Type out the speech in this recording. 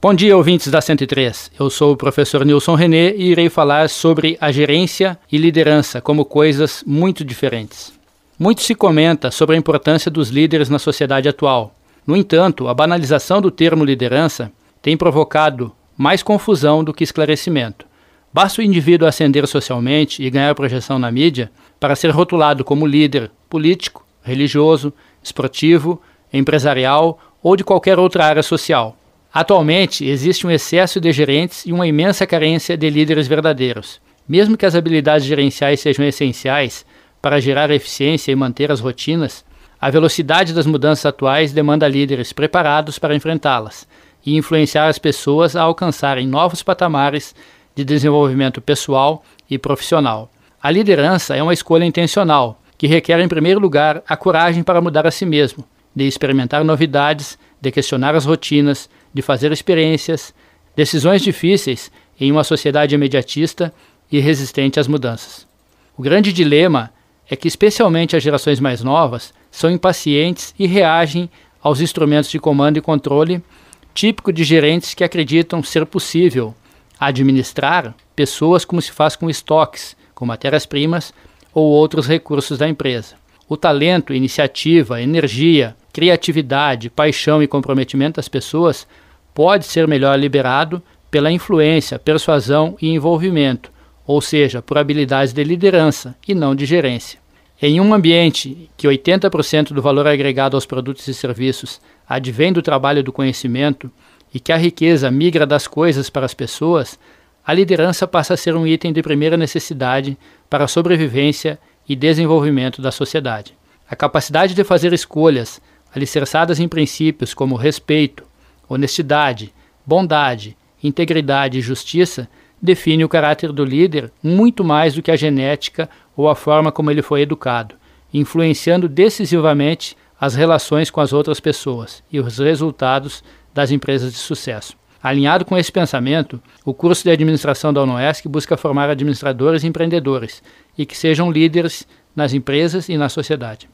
Bom dia, ouvintes da 103. Eu sou o professor Nilson René e irei falar sobre a gerência e liderança como coisas muito diferentes. Muito se comenta sobre a importância dos líderes na sociedade atual. No entanto, a banalização do termo liderança tem provocado mais confusão do que esclarecimento. Basta o indivíduo ascender socialmente e ganhar projeção na mídia para ser rotulado como líder político, religioso, esportivo, empresarial ou de qualquer outra área social. Atualmente, existe um excesso de gerentes e uma imensa carência de líderes verdadeiros. Mesmo que as habilidades gerenciais sejam essenciais para gerar eficiência e manter as rotinas, a velocidade das mudanças atuais demanda líderes preparados para enfrentá-las e influenciar as pessoas a alcançarem novos patamares de desenvolvimento pessoal e profissional. A liderança é uma escolha intencional, que requer, em primeiro lugar, a coragem para mudar a si mesmo, de experimentar novidades, de questionar as rotinas, de fazer experiências, decisões difíceis em uma sociedade imediatista e resistente às mudanças. O grande dilema é que, especialmente as gerações mais novas, são impacientes e reagem aos instrumentos de comando e controle, típico de gerentes que acreditam ser possível administrar pessoas como se faz com estoques, com matérias-primas ou outros recursos da empresa. O talento, iniciativa, energia, criatividade, paixão e comprometimento das pessoas pode ser melhor liberado pela influência, persuasão e envolvimento, ou seja, por habilidades de liderança e não de gerência. Em um ambiente que 80% do valor agregado aos produtos e serviços advém do trabalho do conhecimento e que a riqueza migra das coisas para as pessoas, a liderança passa a ser um item de primeira necessidade para a sobrevivência e desenvolvimento da sociedade. A capacidade de fazer escolhas alicerçadas em princípios como respeito, honestidade, bondade, integridade e justiça define o caráter do líder muito mais do que a genética ou a forma como ele foi educado, influenciando decisivamente as relações com as outras pessoas e os resultados das empresas de sucesso. Alinhado com esse pensamento, o curso de administração da UNOESC busca formar administradores e empreendedores e que sejam líderes nas empresas e na sociedade.